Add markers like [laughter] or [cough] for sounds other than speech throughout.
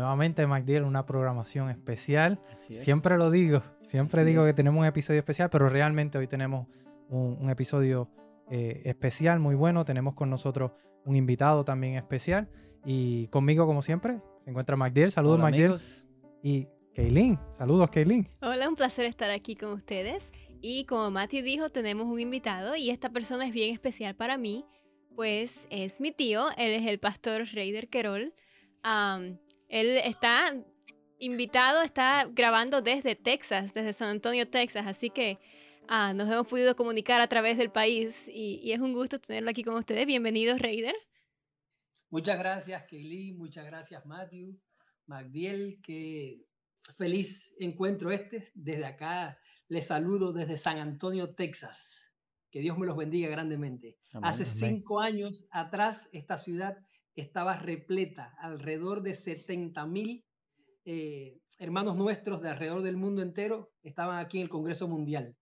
nuevamente MacDiel una programación especial. Siempre lo digo, siempre digo que tenemos un episodio especial, pero realmente hoy tenemos un, episodio eh, especial, muy bueno. Tenemos con nosotros un invitado también especial. Y conmigo, como siempre, se encuentra MacDiel. Saludos, MacDiel. Y Kaylin. Saludos, Kaylin. Hola, un placer estar aquí con ustedes. Y como Matthew dijo, tenemos un invitado y esta persona es bien especial para mí pues es mi tío, él es el pastor Reider Querol. Él está invitado, está grabando desde Texas, desde San Antonio, Texas, así que ah, nos hemos podido comunicar a través del país y, es un gusto tenerlo aquí con ustedes. Bienvenidos, Reider. Muchas gracias, Kelly, muchas gracias, Matthew, Magdiel, qué feliz encuentro este. Desde acá les saludo desde San Antonio, Texas. Que Dios me los bendiga grandemente. Hace cinco años atrás, esta ciudad estaba repleta, alrededor de 70 mil eh, hermanos nuestros de alrededor del mundo entero estaban aquí en el Congreso Mundial.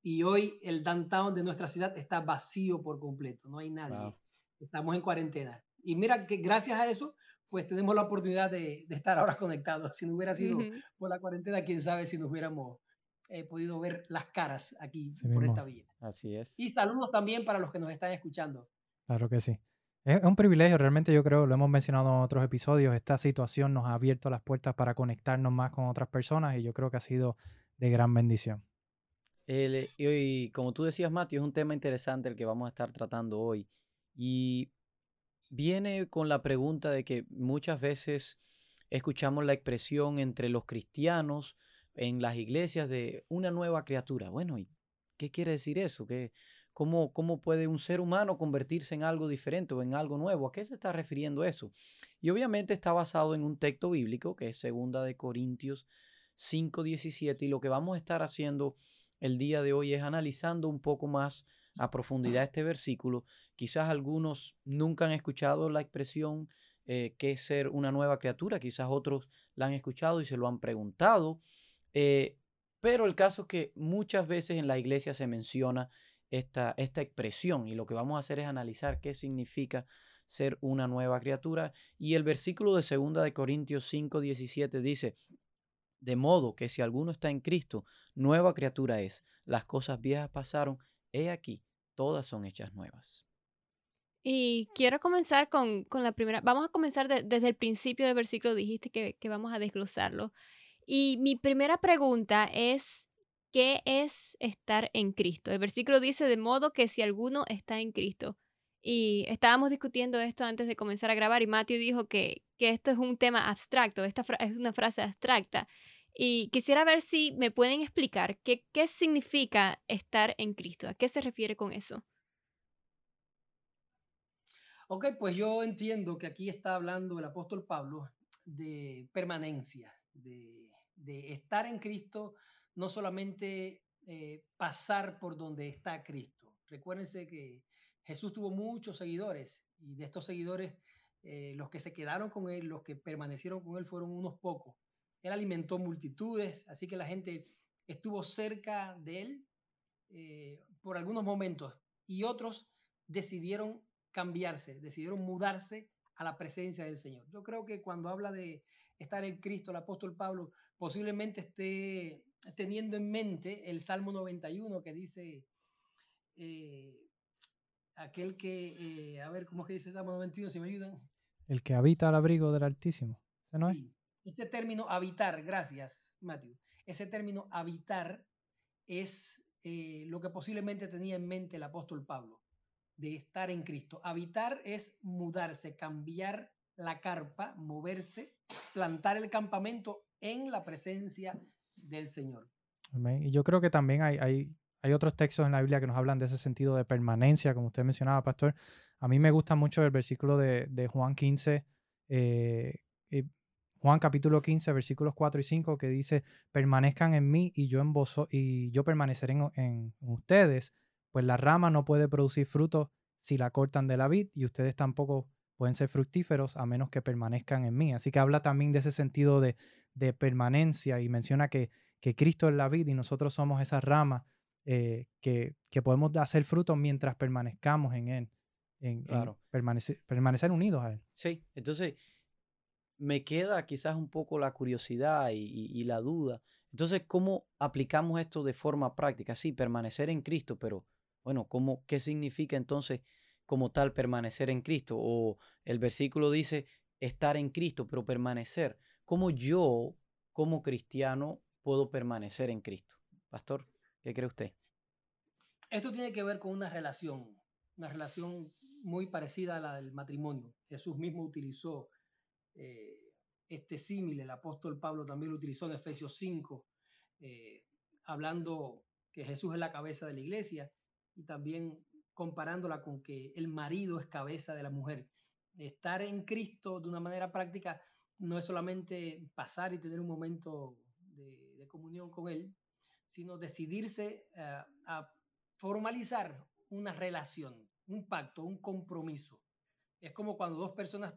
Y hoy el downtown de nuestra ciudad está vacío por completo, no hay nadie. Estamos en cuarentena. Y mira que gracias a eso, pues tenemos la oportunidad de, estar ahora conectados. Si no hubiera sido por la cuarentena, quién sabe si nos hubiéramos he podido ver las caras aquí por esta vía. Así es. Y saludos también para los que nos están escuchando. Claro que sí. Es un privilegio, realmente yo creo, lo hemos mencionado en otros episodios, esta situación nos ha abierto las puertas para conectarnos más con otras personas y yo creo que ha sido de gran bendición. y, como tú decías, Mati, es un tema interesante el que vamos a estar tratando hoy. Y viene con la pregunta de que muchas veces escuchamos la expresión entre los cristianos en las iglesias de una nueva criatura. Bueno, ¿y qué quiere decir eso? ¿Qué, cómo, ¿Cómo puede un ser humano convertirse en algo diferente o en algo nuevo? ¿A qué se está refiriendo eso? Y obviamente está basado en un texto bíblico que es segunda de Corintios 5:17 y lo que vamos a estar haciendo el día de hoy es analizando un poco más a profundidad este versículo. Quizás algunos nunca han escuchado la expresión eh, que es ser una nueva criatura, quizás otros la han escuchado y se lo han preguntado. Eh, pero el caso es que muchas veces en la iglesia se menciona esta, esta expresión y lo que vamos a hacer es analizar qué significa ser una nueva criatura. Y el versículo de 2 de Corintios 5, 17 dice, de modo que si alguno está en Cristo, nueva criatura es. Las cosas viejas pasaron, he aquí, todas son hechas nuevas. Y quiero comenzar con, la primera, vamos a comenzar desde el principio del versículo, dijiste que, que vamos a desglosarlo. Y mi primera pregunta es, ¿qué es estar en Cristo? El versículo dice, de modo que si alguno está en Cristo. Y estábamos discutiendo esto antes de comenzar a grabar y Matthew dijo que, que esto es un tema abstracto, esta es una frase abstracta. Y quisiera ver si me pueden explicar qué, qué significa estar en Cristo, a qué se refiere con eso. Ok, pues yo entiendo que aquí está hablando el apóstol Pablo de permanencia, de de estar en Cristo, no solamente eh, pasar por donde está Cristo. Recuérdense que Jesús tuvo muchos seguidores y de estos seguidores, eh, los que se quedaron con él, los que permanecieron con él fueron unos pocos. Él alimentó multitudes, así que la gente estuvo cerca de él eh, por algunos momentos y otros decidieron cambiarse, decidieron mudarse a la presencia del Señor. Yo creo que cuando habla de estar en Cristo, el apóstol Pablo posiblemente esté teniendo en mente el Salmo 91 que dice, eh, aquel que, eh, a ver, ¿cómo es que dice el Salmo 91? Si me ayudan. El que habita al abrigo del Altísimo. ¿Ese no es? Ese término habitar, gracias, Matthew. Ese término habitar es eh, lo que posiblemente tenía en mente el apóstol Pablo, de estar en Cristo. Habitar es mudarse, cambiar la carpa, moverse, plantar el campamento en la presencia del Señor. Y yo creo que también hay, hay, hay, otros textos en la Biblia que nos hablan de ese sentido de permanencia, como usted mencionaba, pastor. A mí me gusta mucho el versículo de, de Juan 15, eh, Juan capítulo 15, versículos 4 y 5, que dice, permanezcan en mí y yo en vos y yo permaneceré en, en, ustedes, pues la rama no puede producir fruto si la cortan de la vid y ustedes tampoco pueden ser fructíferos a menos que permanezcan en mí. Así que habla también de ese sentido de, de permanencia y menciona que, que, Cristo es la vid y nosotros somos esa rama eh, que, que, podemos hacer fruto mientras permanezcamos en Él, en, claro. permanecer, permanecer unidos a Él. Sí, entonces me queda quizás un poco la curiosidad y, la duda. Entonces, ¿cómo aplicamos esto de forma práctica? Sí, permanecer en Cristo, pero bueno, ¿cómo, ¿qué significa entonces como tal permanecer en Cristo? O el versículo dice estar en Cristo, pero permanecer. ¿Cómo yo, como cristiano, puedo permanecer en Cristo? Pastor, ¿qué cree usted? Esto tiene que ver con una relación, una relación muy parecida a la del matrimonio. Jesús mismo utilizó eh, este símil, el apóstol Pablo también lo utilizó en Efesios 5, eh, hablando que Jesús es la cabeza de la iglesia y también comparándola con que el marido es cabeza de la mujer. Estar en Cristo de una manera práctica no es solamente pasar y tener un momento de, comunión con Él, sino decidirse eh, a formalizar una relación, un pacto, un compromiso. Es como cuando dos personas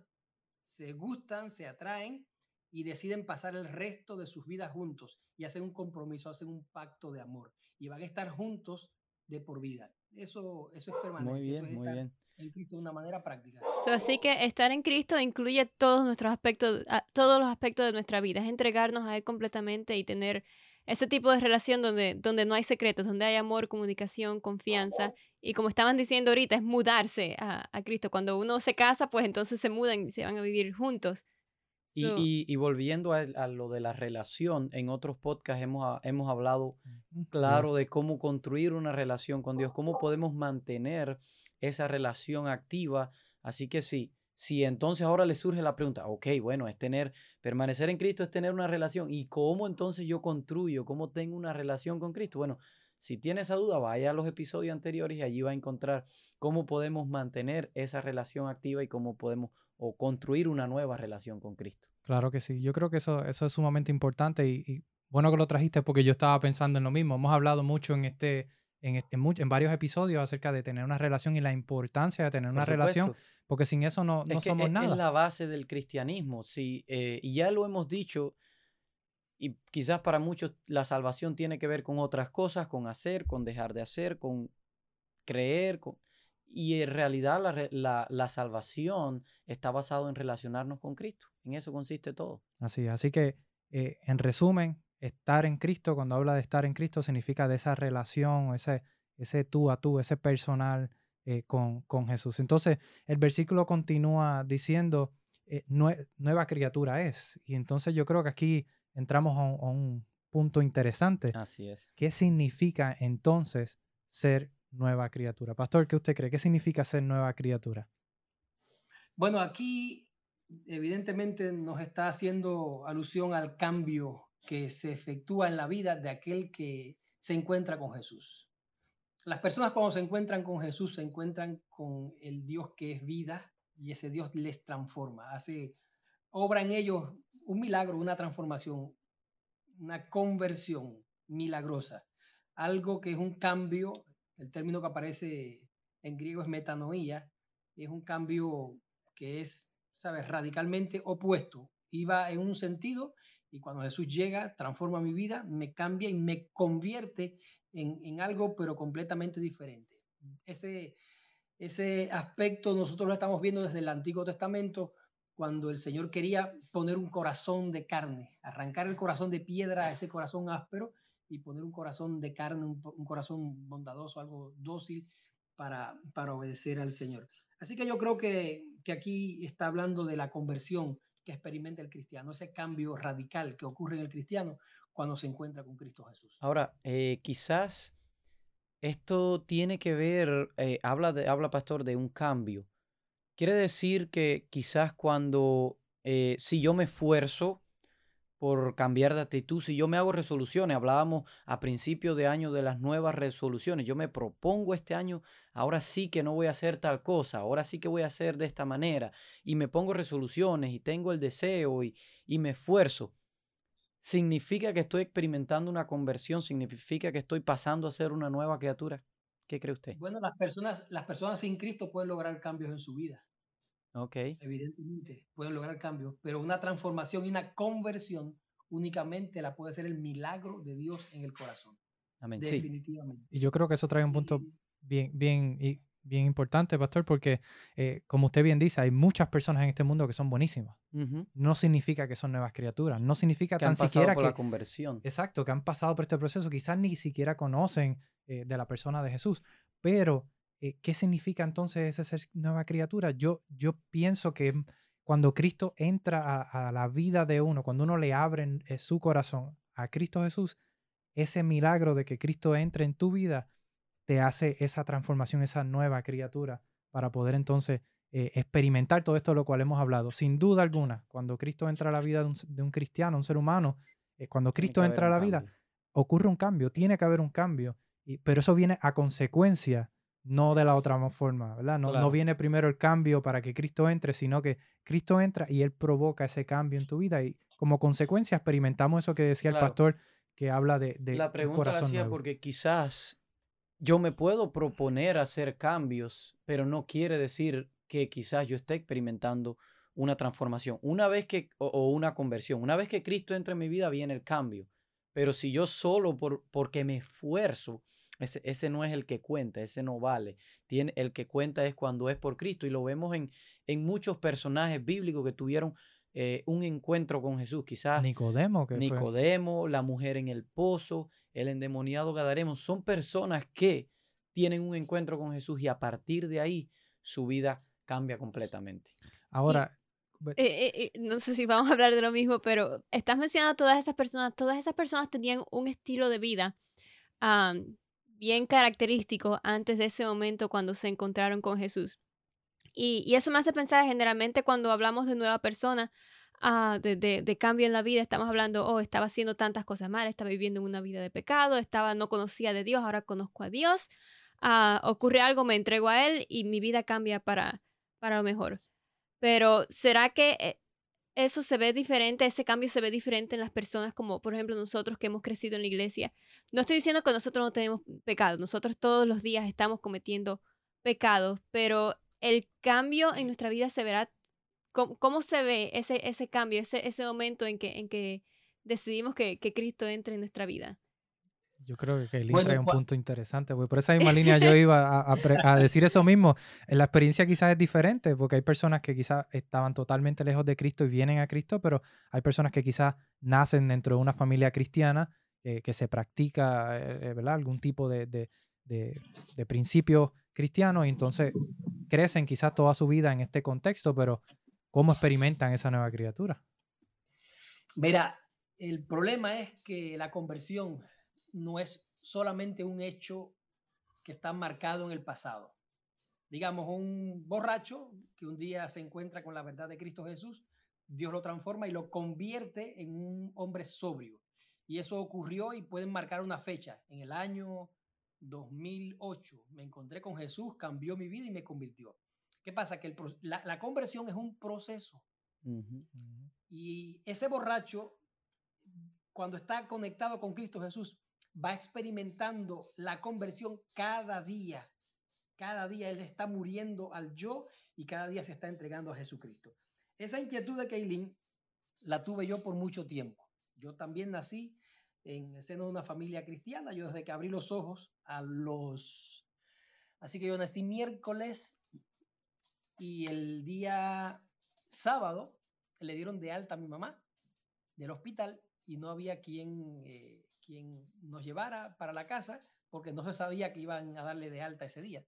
se gustan, se atraen y deciden pasar el resto de sus vidas juntos y hacen un compromiso, hacen un pacto de amor y van a estar juntos de por vida. Eso, eso es permanente. Muy bien, muy bien. En Cristo de una manera práctica. Así que estar en Cristo incluye todos nuestros aspectos, todos los aspectos de nuestra vida, es entregarnos a Él completamente y tener ese tipo de relación donde, donde no hay secretos, donde hay amor, comunicación, confianza. Y como estaban diciendo ahorita, es mudarse a, a Cristo. Cuando uno se casa, pues entonces se mudan y se van a vivir juntos. Y, y, y, volviendo a, a, lo de la relación, en otros podcasts hemos, hemos hablado claro de cómo construir una relación con Dios, cómo podemos mantener esa relación activa. Así que sí, si entonces ahora le surge la pregunta, ok, bueno, es tener, permanecer en Cristo es tener una relación. ¿Y cómo entonces yo construyo? ¿Cómo tengo una relación con Cristo? Bueno, si tiene esa duda, vaya a los episodios anteriores y allí va a encontrar cómo podemos mantener esa relación activa y cómo podemos o construir una nueva relación con Cristo. Claro que sí. Yo creo que eso, eso es sumamente importante y, y bueno que lo trajiste porque yo estaba pensando en lo mismo. Hemos hablado mucho en este en, en, varios episodios acerca de tener una relación y la importancia de tener una relación, porque sin eso no, no somos es, nada. Es la base del cristianismo, sí, eh, y ya lo hemos dicho, y quizás para muchos la salvación tiene que ver con otras cosas, con hacer, con dejar de hacer, con creer, con... y en realidad la, la, la salvación está basado en relacionarnos con Cristo, en eso consiste todo. Así, así que eh, en resumen, estar en Cristo, cuando habla de estar en Cristo, significa de esa relación, ese, ese tú a tú, ese personal eh, con, con, Jesús. Entonces, el versículo continúa diciendo, eh, nueva criatura es. Y entonces yo creo que aquí entramos a un, a un, punto interesante. Así es. ¿Qué significa entonces ser nueva criatura? Pastor, ¿qué usted cree? ¿Qué significa ser nueva criatura? Bueno, aquí evidentemente nos está haciendo alusión al cambio que se efectúa en la vida de aquel que se encuentra con Jesús. Las personas cuando se encuentran con Jesús se encuentran con el Dios que es vida y ese Dios les transforma, hace obra en ellos un milagro, una transformación, una conversión milagrosa, algo que es un cambio, el término que aparece en griego es metanoía, es un cambio que es, sabes, radicalmente opuesto. Iba en un sentido y cuando Jesús llega, transforma mi vida, me cambia y me convierte en, en algo, pero completamente diferente. Ese, ese aspecto nosotros lo estamos viendo desde el Antiguo Testamento, cuando el Señor quería poner un corazón de carne, arrancar el corazón de piedra ese corazón áspero y poner un corazón de carne, un, un corazón bondadoso, algo dócil para, para obedecer al Señor. Así que yo creo que, que aquí está hablando de la conversión que experimenta el cristiano, ese cambio radical que ocurre en el cristiano cuando se encuentra con Cristo Jesús. Ahora, eh, quizás esto tiene que ver, eh, habla, de, habla pastor de un cambio. Quiere decir que quizás cuando, eh, si yo me esfuerzo por cambiar de actitud. Si yo me hago resoluciones, hablábamos a principio de año de las nuevas resoluciones, yo me propongo este año, ahora sí que no voy a hacer tal cosa, ahora sí que voy a hacer de esta manera, y me pongo resoluciones y tengo el deseo y, y me esfuerzo. ¿Significa que estoy experimentando una conversión? ¿Significa que estoy pasando a ser una nueva criatura? ¿Qué cree usted? Bueno, las personas, las personas sin Cristo pueden lograr cambios en su vida. Ok. Evidentemente, pueden lograr cambios, pero una transformación y una conversión únicamente la puede hacer el milagro de Dios en el corazón. Amén. Definitivamente. Y yo creo que eso trae un punto bien, bien, bien importante, pastor, porque eh, como usted bien dice, hay muchas personas en este mundo que son buenísimas. No significa que son nuevas criaturas, no significa que tan han siquiera por que la conversión. Exacto, que han pasado por este proceso, quizás ni siquiera conocen eh, de la persona de Jesús, pero eh, ¿qué significa entonces esa ser nueva criatura? Yo, yo pienso que cuando Cristo entra a, la vida de uno, cuando uno le abre su corazón a Cristo Jesús, ese milagro de que Cristo entre en tu vida te hace esa transformación, esa nueva criatura, para poder entonces eh, experimentar todo esto de lo cual hemos hablado. Sin duda alguna, cuando Cristo entra a la vida de un, cristiano, un ser humano, cuando Cristo entra a la vida, ocurre un cambio, tiene que haber un cambio, y, pero eso viene a consecuencia no de la otra forma, ¿verdad? No, no, viene primero el cambio para que Cristo entre, sino que Cristo entra y Él provoca ese cambio en tu vida y como consecuencia experimentamos eso que decía el pastor que habla de, de la pregunta la hacía porque quizás yo me puedo proponer hacer cambios, pero no quiere decir que quizás yo esté experimentando una transformación. Una vez que, o, una conversión, una vez que Cristo entra en mi vida, viene el cambio. Pero si yo solo por, porque me esfuerzo, ese, no es el que cuenta, ese no vale. Tiene, el que cuenta es cuando es por Cristo y lo vemos en, en muchos personajes bíblicos que tuvieron eh, un encuentro con Jesús. Quizás Nicodemo, que Nicodemo, la mujer en el pozo, el endemoniado Gadaremo, son personas que tienen un encuentro con Jesús y a partir de ahí su vida cambia completamente. Ahora, eh, eh, no sé si vamos a hablar de lo mismo, pero estás mencionando a todas esas personas, todas esas personas tenían un estilo de vida bien característico antes de ese momento cuando se encontraron con Jesús. Y, eso me hace pensar generalmente cuando hablamos de nueva persona, ah, de, cambio en la vida, estamos hablando, oh, estaba haciendo tantas cosas mal, estaba viviendo una vida de pecado, estaba, no conocía de Dios, ahora conozco a Dios, ah, ocurre algo, me entrego a Él y mi vida cambia para, para lo mejor. Pero ¿será que eh, eso se ve diferente, ese cambio se ve diferente en las personas como por ejemplo nosotros que hemos crecido en la iglesia. No estoy diciendo que nosotros no tenemos pecado, nosotros todos los días estamos cometiendo pecados, pero el cambio en nuestra vida se verá, ¿cómo, se ve ese, ese cambio, ese, ese momento en que, en que decidimos que, que Cristo entre en nuestra vida? Yo creo que Elin trae un punto interesante, Por esa misma línea yo [laughs] iba a, decir eso mismo. La experiencia quizás es diferente, porque hay personas que quizás estaban totalmente lejos de Cristo y vienen a Cristo, pero hay personas que quizás nacen dentro de una familia cristiana que se practica, eh, ¿verdad? Algún tipo de, de, de, principio cristiano y entonces crecen quizás toda su vida en este contexto, pero ¿cómo experimentan esa nueva criatura? Mira, el problema es que la conversión no es solamente un hecho que está marcado en el pasado. Digamos, un borracho que un día se encuentra con la verdad de Cristo Jesús, Dios lo transforma y lo convierte en un hombre sobrio. Y eso ocurrió y pueden marcar una fecha. En el año 2008 me encontré con Jesús, cambió mi vida y me convirtió. ¿Qué pasa? Que la, conversión es un proceso. Y ese borracho, cuando está conectado con Cristo Jesús, va experimentando la conversión cada día. Cada día él está muriendo al yo y cada día se está entregando a Jesucristo. Esa inquietud de Kaylin la tuve yo por mucho tiempo. Yo también nací en el seno de una familia cristiana. Yo desde que abrí los ojos a los... Así que yo nací miércoles y el día sábado le dieron de alta a mi mamá del hospital y no había quien eh, quien nos llevara para la casa porque no se sabía que iban a darle de alta ese día.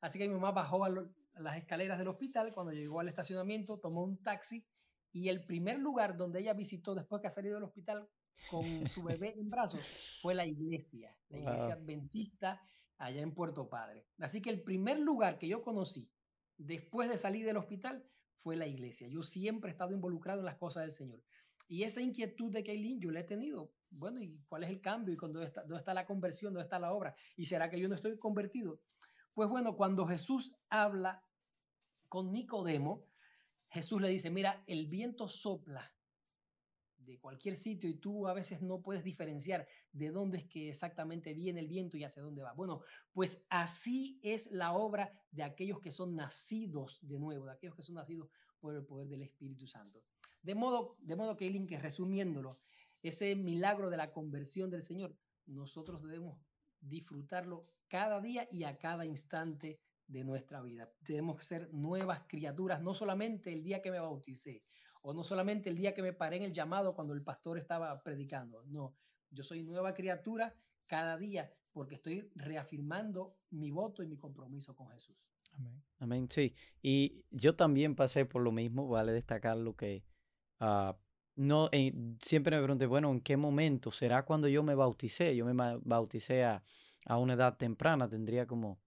Así que mi mamá bajó a, las escaleras del hospital, cuando llegó al estacionamiento, tomó un taxi y el primer lugar donde ella visitó después que ha salido del hospital con su bebé en brazos fue la iglesia, la iglesia adventista allá en Puerto Padre. Así que el primer lugar que yo conocí después de salir del hospital fue la iglesia. Yo siempre he estado involucrado en las cosas del Señor. Y esa inquietud de Kaylin yo la he tenido. Bueno, ¿y cuál es el cambio? ¿Y dónde está, dónde está la conversión? ¿Dónde está la obra? ¿Y será que yo no estoy convertido? Pues bueno, cuando Jesús habla con Nicodemo, Jesús le dice, mira, el viento sopla de cualquier sitio y tú a veces no puedes diferenciar de dónde es que exactamente viene el viento y hacia dónde va. Bueno, pues así es la obra de aquellos que son nacidos de nuevo, de aquellos que son nacidos por el poder del Espíritu Santo. De modo, de modo que, que resumiéndolo, ese milagro de la conversión del Señor, nosotros debemos disfrutarlo cada día y a cada instante de nuestra vida. Debemos ser nuevas criaturas, no solamente el día que me bauticé, o no solamente el día que me paré en el llamado cuando el pastor estaba predicando. No, yo soy nueva criatura cada día porque estoy reafirmando mi voto y mi compromiso con Jesús. Amén. Amén, sí. Y yo también pasé por lo mismo, vale destacar lo que uh, no, eh, siempre me pregunté, bueno, ¿en qué momento? ¿Será cuando yo me bauticé? Yo me bauticé a, a una edad temprana, tendría como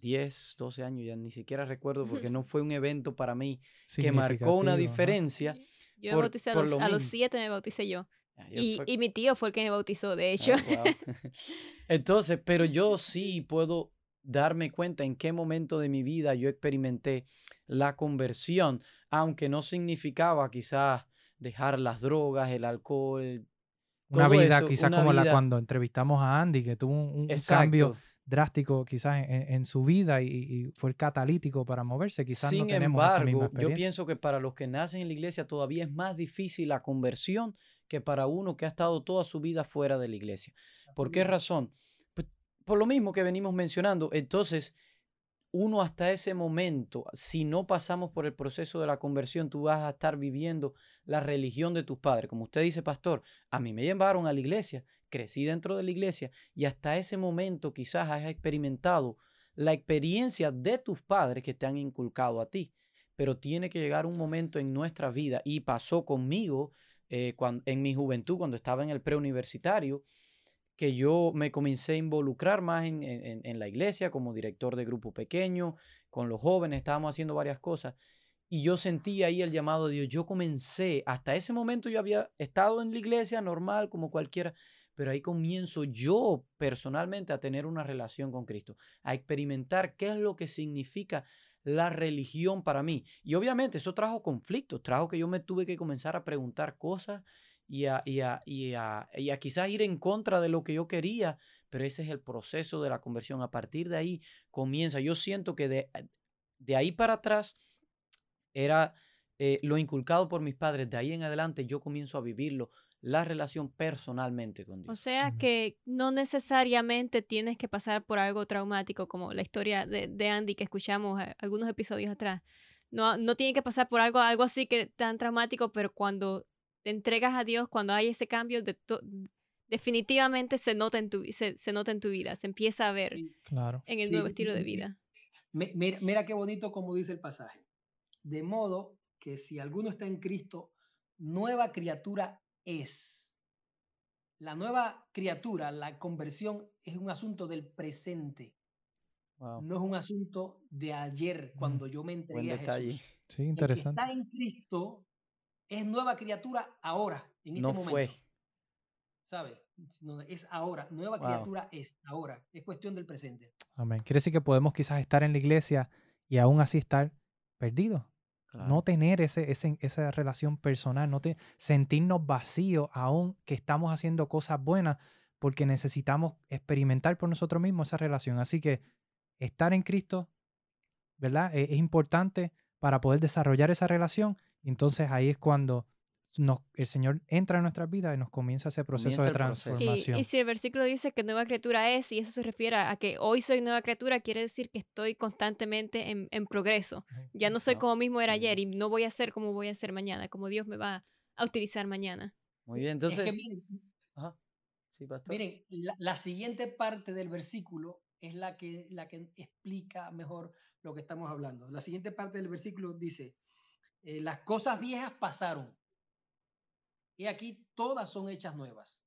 10, 12 años, ya ni siquiera recuerdo porque no fue un evento para mí [laughs] que marcó una diferencia. Yo me bauticé a los, 7, me bauticé yo. Ah, y, y, mi tío fue el que me bautizó, de hecho. Ah, [laughs] [laughs] Entonces, pero yo sí puedo darme cuenta en qué momento de mi vida yo experimenté la conversión, aunque no significaba quizás dejar las drogas, el alcohol. Una vida quizás como la cuando entrevistamos a Andy, que tuvo un, un cambio drástico quizás en, su vida y, fue el catalítico para moverse. Quizás Sin no tenemos embargo, yo pienso que para los que nacen en la iglesia todavía es más difícil la conversión que para uno que ha estado toda su vida fuera de la iglesia. ¿Por qué razón? Pues, por lo mismo que venimos mencionando. Entonces, uno hasta ese momento, si no pasamos por el proceso de la conversión, tú vas a estar viviendo la religión de tus padres. Como usted dice, pastor, a mí me llevaron a la iglesia crecí dentro de la iglesia y hasta ese momento quizás has experimentado la experiencia de tus padres que te han inculcado a ti. Pero tiene que llegar un momento en nuestra vida y pasó conmigo eh, en mi juventud, cuando estaba en el preuniversitario, que yo me comencé a involucrar más en, en, la iglesia como director de grupo pequeño, con los jóvenes, estábamos haciendo varias cosas. Y yo sentí ahí el llamado de Dios. Yo comencé, hasta ese momento yo había estado en la iglesia normal como cualquiera, pero ahí comienzo yo personalmente a tener una relación con Cristo, a experimentar qué es lo que significa la religión para mí. Y obviamente eso trajo conflictos, trajo que yo me tuve que comenzar a preguntar cosas y a, y a, y a, y a quizás ir en contra de lo que yo quería, pero ese es el proceso de la conversión. A partir de ahí comienza. Yo siento que de, de ahí para atrás era eh, lo inculcado por mis padres, de ahí en adelante yo comienzo a vivirlo la relación personalmente con Dios. O sea que no necesariamente tienes que pasar por algo traumático como la historia de, Andy que escuchamos eh, algunos episodios atrás. No, no tiene que pasar por algo, algo así que tan traumático, pero cuando te entregas a Dios, cuando hay ese cambio, de definitivamente se nota, en tu, se, nota en tu vida, se empieza a ver claro. en el nuevo estilo de vida. Mira, mira qué bonito como dice el pasaje. De modo que si alguno está en Cristo, nueva criatura es. La nueva criatura, la conversión, es un asunto del presente. No es un asunto de ayer, cuando yo me entregué a Jesús. Sí, interesante. está en Cristo es nueva criatura ahora, en este no momento. Fue. ¿Sabe? es ahora. Nueva criatura es ahora. Es cuestión del presente. Amén. Quiere decir que podemos quizás estar en la iglesia y aún así estar perdidos. No tener ese, esa relación personal, no te, sentirnos vacíos aún que estamos haciendo cosas buenas porque necesitamos experimentar por nosotros mismos esa relación. Así que estar en Cristo, ¿verdad? E, es importante para poder desarrollar esa relación. entonces ahí es cuando el Señor entra en nuestras vidas y nos comienza ese proceso de transformación. Y, si el versículo dice que nueva criatura es, y eso se refiere a que hoy soy nueva criatura, quiere decir que estoy constantemente en, progreso. Ya no soy como mismo era ayer y no voy a ser como voy a ser mañana, como Dios me va a utilizar mañana. Muy bien, entonces... miren, la, siguiente parte del versículo es la que, la que explica mejor lo que estamos hablando. La siguiente parte del versículo dice, eh, las cosas viejas pasaron y aquí todas son hechas nuevas.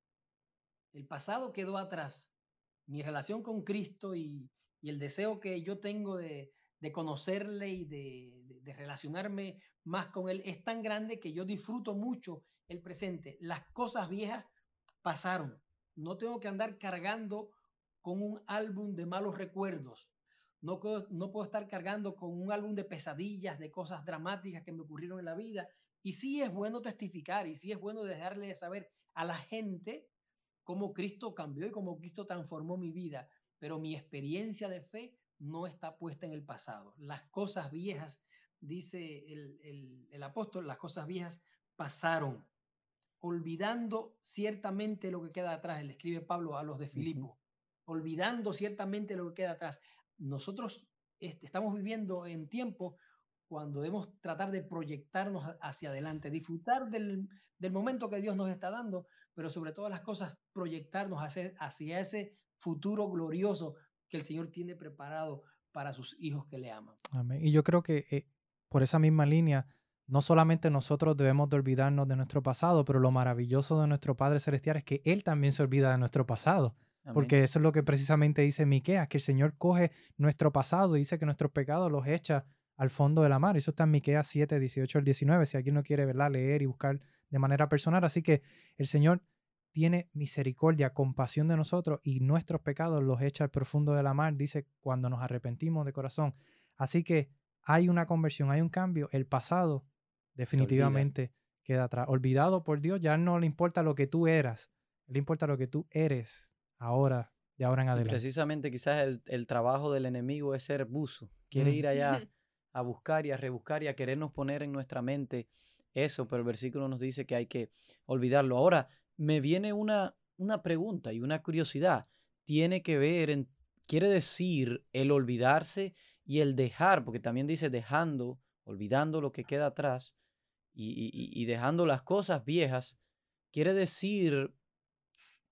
El pasado quedó atrás. Mi relación con Cristo y, el deseo que yo tengo de, conocerle y de, relacionarme más con Él es tan grande que yo disfruto mucho el presente. Las cosas viejas pasaron. No tengo que andar cargando con un álbum de malos recuerdos. No, no puedo estar cargando con un álbum de pesadillas, de cosas dramáticas que me ocurrieron en la vida. Y sí es bueno testificar y sí es bueno dejarle de saber a la gente cómo Cristo cambió y cómo Cristo transformó mi vida. Pero mi experiencia de fe no está puesta en el pasado. Las cosas viejas, dice el, apóstol, las cosas viejas pasaron, olvidando ciertamente lo que queda atrás. Le escribe Pablo a los de Filipo, olvidando ciertamente lo que queda atrás. Nosotros este, estamos viviendo en tiempo cuando debemos tratar de proyectarnos hacia adelante, disfrutar del, momento que Dios nos está dando, pero sobre todas las cosas proyectarnos hacia, hacia ese futuro glorioso que el Señor tiene preparado para sus hijos que le aman. Amén. Y yo creo que eh, por esa misma línea, no solamente nosotros debemos de olvidarnos de nuestro pasado, pero lo maravilloso de nuestro Padre Celestial es que Él también se olvida de nuestro pasado. Porque eso es lo que precisamente dice Miqueas, que el Señor coge nuestro pasado y dice que nuestros pecados los echa al fondo de la mar. Eso está en Miqueas 7, 18 al 19, si alguien no quiere verla, leer y buscar de manera personal. Así que el Señor tiene misericordia, compasión de nosotros y nuestros pecados los echa al profundo de la mar, dice cuando nos arrepentimos de corazón. Así que hay una conversión, hay un cambio. El pasado definitivamente queda atrás. Olvidado por Dios, ya no le importa lo que tú eras, le importa lo que tú eres ahora, de ahora en adelante. precisamente quizás el, el, trabajo del enemigo es ser buzo, quiere ir allá a buscar y a rebuscar y a querernos poner en nuestra mente eso, pero el versículo nos dice que hay que olvidarlo. Ahora, me viene una, una pregunta y una curiosidad. Tiene que ver, en, quiere decir el olvidarse y el dejar, porque también dice dejando, olvidando lo que queda atrás y, y, dejando las cosas viejas, quiere decir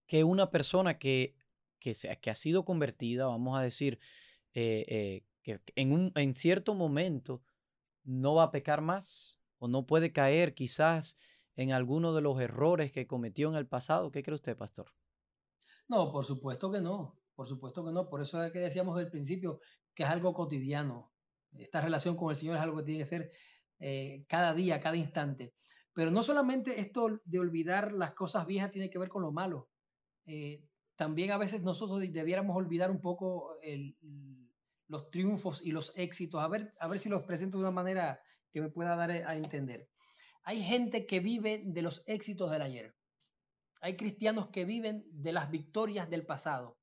que una persona que, que, que ha sido convertida, vamos a decir, eh, eh, que en, un, en cierto momento no va a pecar más o no puede caer quizás en alguno de los errores que cometió en el pasado? ¿Qué cree usted, pastor? No, por supuesto que no, por supuesto que no. Por eso es que decíamos al principio que es algo cotidiano. Esta relación con el Señor es algo que tiene que ser eh, cada día, cada instante. Pero no solamente esto de olvidar las cosas viejas tiene que ver con lo malo. Eh, también a veces nosotros debiéramos olvidar un poco los triunfos y los éxitos. A ver, a ver si los presento de una manera que me pueda dar a entender. Hay gente que vive de los éxitos del ayer. Hay cristianos que viven de las victorias del pasado.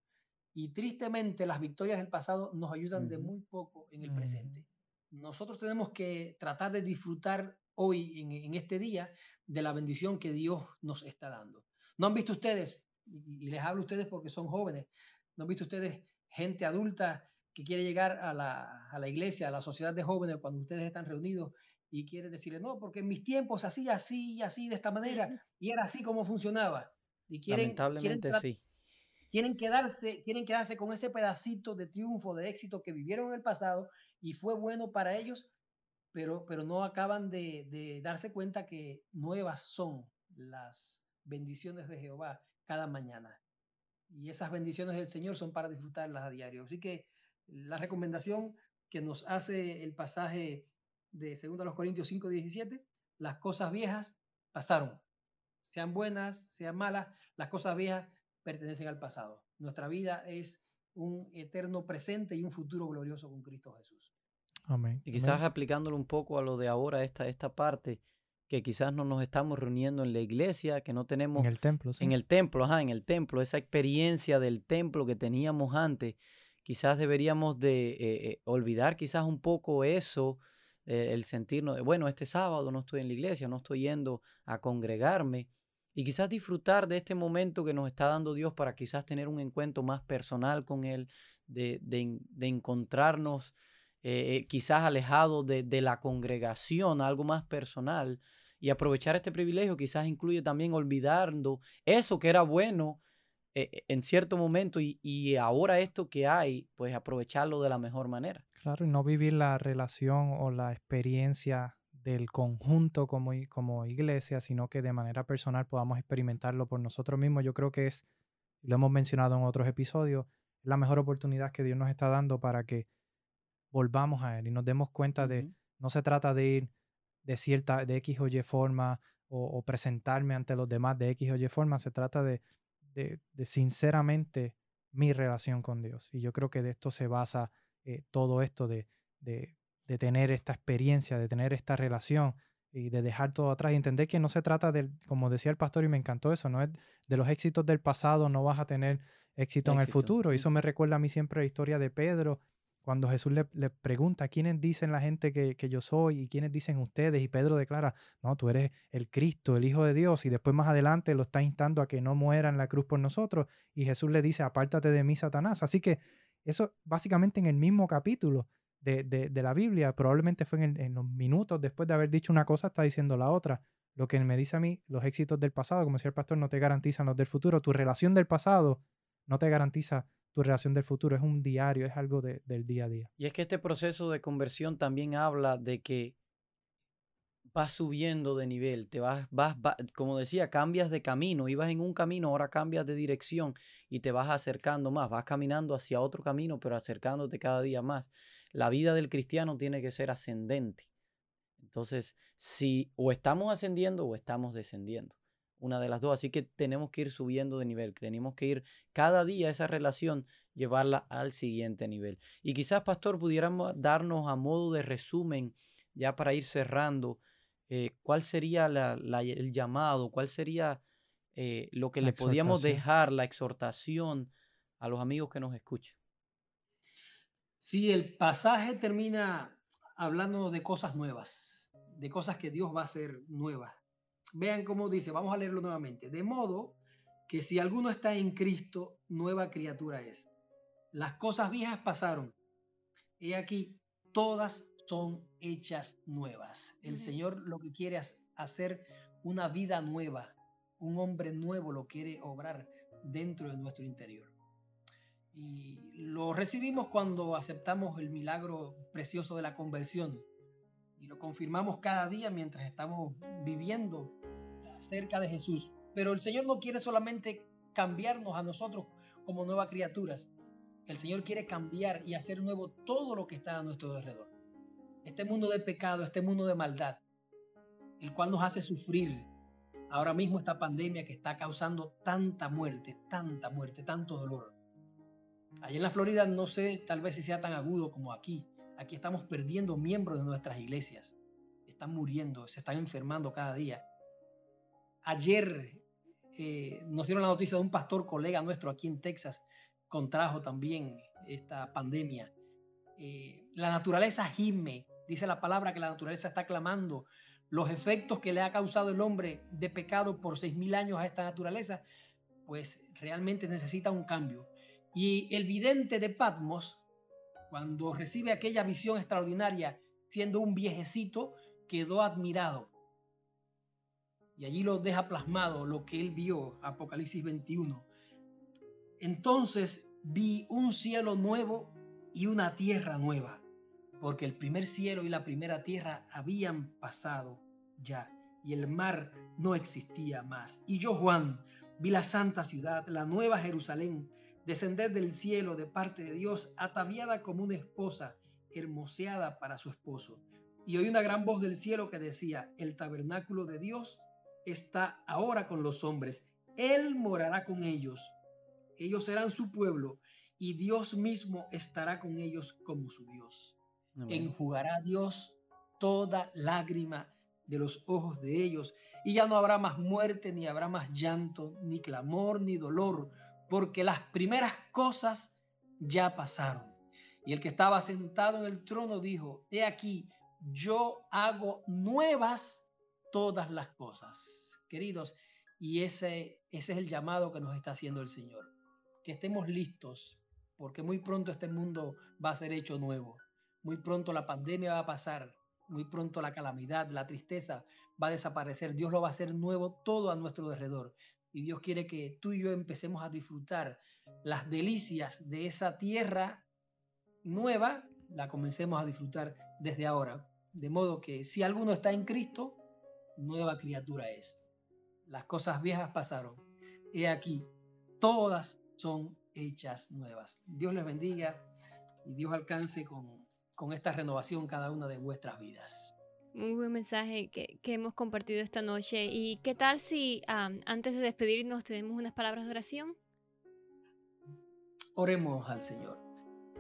Y tristemente las victorias del pasado nos ayudan de muy poco en el presente. Nosotros tenemos que tratar de disfrutar hoy, en, este día, de la bendición que Dios nos está dando. ¿No han visto ustedes, y, les hablo a ustedes porque son jóvenes, ¿no han visto ustedes gente adulta que quiere llegar a la, a la iglesia, a la sociedad de jóvenes, cuando ustedes están reunidos y quiere decirle, no, porque en mis tiempos hacía así y así, de esta manera, y era así como funcionaba. Y quieren, Lamentablemente quieren, sí. Quieren quedarse, quieren quedarse con ese pedacito de triunfo, de éxito que vivieron en el pasado y fue bueno para ellos, pero, pero no acaban de, de darse cuenta que nuevas son las bendiciones de Jehová cada mañana. Y esas bendiciones del Señor son para disfrutarlas a diario. Así que la recomendación que nos hace el pasaje de 2 Corintios 5, 17, las cosas viejas pasaron. Sean buenas, sean malas, las cosas viejas pertenecen al pasado. Nuestra vida es un eterno presente y un futuro glorioso con Cristo Jesús. Amén. Y quizás aplicándolo un poco a lo de ahora, esta, esta parte, que quizás no nos estamos reuniendo en la iglesia, que no tenemos... En el templo, En el templo, ajá, en el templo, esa experiencia del templo que teníamos antes, quizás deberíamos de eh, eh, olvidar quizás un poco eso eh, el sentirnos de, bueno, este sábado no estoy en la iglesia, no estoy yendo a congregarme. Y quizás disfrutar de este momento que nos está dando Dios para quizás tener un encuentro más personal con Él, de, encontrarnos eh, quizás alejados de, la congregación, algo más personal. Y aprovechar este privilegio quizás incluye también olvidando eso que era bueno en cierto momento y, y ahora esto que hay, pues aprovecharlo de la mejor manera. Claro, y no vivir la relación o la experiencia del conjunto como, como iglesia, sino que de manera personal podamos experimentarlo por nosotros mismos. Yo creo que es, lo hemos mencionado en otros episodios, la mejor oportunidad que Dios nos está dando para que volvamos a Él y nos demos cuenta de, no se trata de ir de cierta, de X o Y forma o, presentarme ante los demás de X o Y forma, se trata de, de, sinceramente mi relación con Dios. Y yo creo que de esto se basa eh, todo esto de, de, de, tener esta experiencia, de tener esta relación y de dejar todo atrás y entender que no se trata de, como decía el pastor y me encantó eso, no es de los éxitos del pasado, no vas a tener éxito, en el futuro. Y eso me recuerda a mí siempre la historia de Pedro cuando Jesús le, pregunta, ¿quiénes dicen la gente que, yo soy y quiénes dicen ustedes? Y Pedro declara, no, tú eres el Cristo, el Hijo de Dios. Y después más adelante lo está instando a que no muera en la cruz por nosotros. Y Jesús le dice, apártate de mí, Satanás. Así que eso básicamente en el mismo capítulo de, la Biblia, probablemente fue en, en, los minutos después de haber dicho una cosa, está diciendo la otra. Lo que me dice a mí, los éxitos del pasado, como decía el pastor, no te garantizan los del futuro. Tu relación del pasado no te garantiza relación del futuro, es un diario, es algo del día a día. Y es que este proceso de conversión también habla de que vas subiendo de nivel, te vas, vas, como decía, cambias de camino, ibas en un camino, ahora cambias de dirección y te vas acercando más, vas caminando hacia otro camino, pero acercándote cada día más. La vida del cristiano tiene que ser ascendente. Entonces, si o estamos ascendiendo o estamos descendiendo una de las dos. Así que tenemos que ir subiendo de nivel, tenemos que ir cada día esa relación, llevarla al siguiente nivel. Y quizás, pastor, pudiéramos darnos a modo de resumen, ya para ir cerrando, eh, cuál sería el llamado, cuál sería eh, lo que le podíamos dejar, la exhortación a los amigos que nos escuchan. Sí, el pasaje termina hablando de cosas nuevas, de cosas que Dios va a hacer nuevas. Vean cómo dice, vamos a leerlo nuevamente. De modo que si alguno está en Cristo, nueva criatura es. Las cosas viejas pasaron. Y aquí, todas son hechas nuevas. El Señor lo que quiere es hacer una vida nueva, un hombre nuevo lo quiere obrar dentro de nuestro interior. Y lo recibimos cuando aceptamos el milagro precioso de la conversión y lo confirmamos cada día mientras estamos viviendo cerca de Jesús. Pero el Señor no quiere solamente cambiarnos a nosotros como nuevas criaturas. El Señor quiere cambiar y hacer nuevo todo lo que está a nuestro alrededor. Este mundo de pecado, este mundo de maldad, el cual nos hace sufrir. Ahora mismo esta pandemia que está causando tanta muerte, tanta muerte, tanto dolor. Allá en la Florida no sé, tal vez si sea tan agudo como aquí. Aquí estamos perdiendo miembros de nuestras iglesias. Están muriendo, se están enfermando cada día. Ayer eh, nos dieron la noticia de un pastor colega nuestro aquí en Texas, contrajo también esta pandemia. Eh, la naturaleza gime, dice la palabra que la naturaleza está clamando. Los efectos que le ha causado el hombre de pecado por seis mil años a esta naturaleza, pues realmente necesita un cambio. Y el vidente de Patmos, cuando recibe aquella visión extraordinaria, siendo un viejecito, quedó admirado y allí lo deja plasmado lo que él vio, Apocalipsis 21. Entonces vi un cielo nuevo y una tierra nueva, porque el primer cielo y la primera tierra habían pasado ya, y el mar no existía más. Y yo, Juan, vi la santa ciudad, la nueva Jerusalén, descender del cielo de parte de Dios, ataviada como una esposa, hermoseada para su esposo. Y oí una gran voz del cielo que decía, el tabernáculo de Dios está ahora con los hombres. Él morará con ellos. Ellos serán su pueblo y Dios mismo estará con ellos como su Dios. Enjugará Dios toda lágrima de los ojos de ellos y ya no habrá más muerte, ni habrá más llanto, ni clamor, ni dolor, porque las primeras cosas ya pasaron. Y el que estaba sentado en el trono dijo, he aquí, yo hago nuevas todas las cosas, queridos. Y ese, ese es el llamado que nos está haciendo el Señor. Que estemos listos, porque muy pronto este mundo va a ser hecho nuevo. Muy pronto la pandemia va a pasar. Muy pronto la calamidad, la tristeza va a desaparecer. Dios lo va a hacer nuevo todo a nuestro alrededor. Y Dios quiere que tú y yo empecemos a disfrutar las delicias de esa tierra nueva, la comencemos a disfrutar desde ahora. De modo que si alguno está en Cristo, nueva criatura es. Las cosas viejas pasaron. He aquí, todas son hechas nuevas. Dios les bendiga y Dios alcance con, con esta renovación cada una de vuestras vidas. Muy buen mensaje que, hemos compartido esta noche. ¿Y qué tal si antes de despedirnos tenemos unas palabras de oración? Oremos al Señor.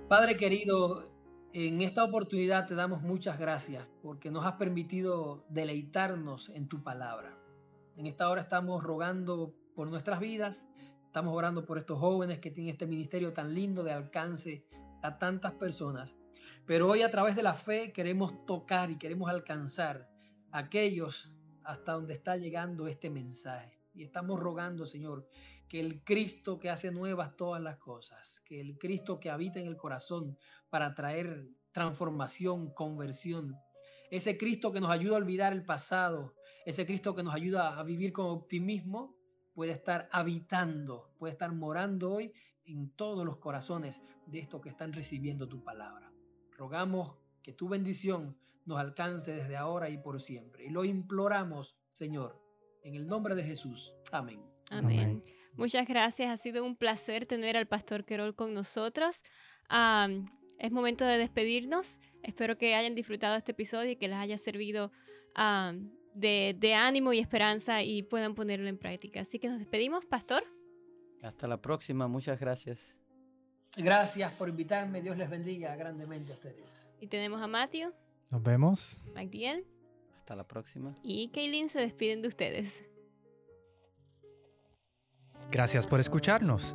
Padre querido, en esta oportunidad te damos muchas gracias porque nos has permitido deleitarnos en tu palabra. En esta hora estamos rogando por nuestras vidas, estamos orando por estos jóvenes que tienen este ministerio tan lindo de alcance a tantas personas. Pero hoy a través de la fe queremos tocar y queremos alcanzar a aquellos hasta donde está llegando este mensaje. Y estamos rogando, Señor, que el Cristo que hace nuevas todas las cosas, que el Cristo que habita en el corazón para traer transformación, conversión, ese Cristo que nos ayuda a olvidar el pasado, ese Cristo que nos ayuda a vivir con optimismo, puede estar habitando, puede estar morando hoy en todos los corazones de estos que están recibiendo tu palabra. Rogamos que tu bendición nos alcance desde ahora y por siempre. Y lo imploramos, Señor, en el nombre de Jesús. Amén. Amén. Muchas gracias. Ha sido un placer tener al pastor Querol con nosotros. Es momento de despedirnos. Espero que hayan disfrutado este episodio y que les haya servido de, de ánimo y esperanza y puedan ponerlo en práctica. Así que nos despedimos, pastor. Hasta la próxima, muchas gracias. Gracias por invitarme, Dios les bendiga grandemente a ustedes. Y tenemos a Matthew. Nos vemos. MacDiel. Hasta la próxima. Y Kaylin se despiden de ustedes. Gracias por escucharnos.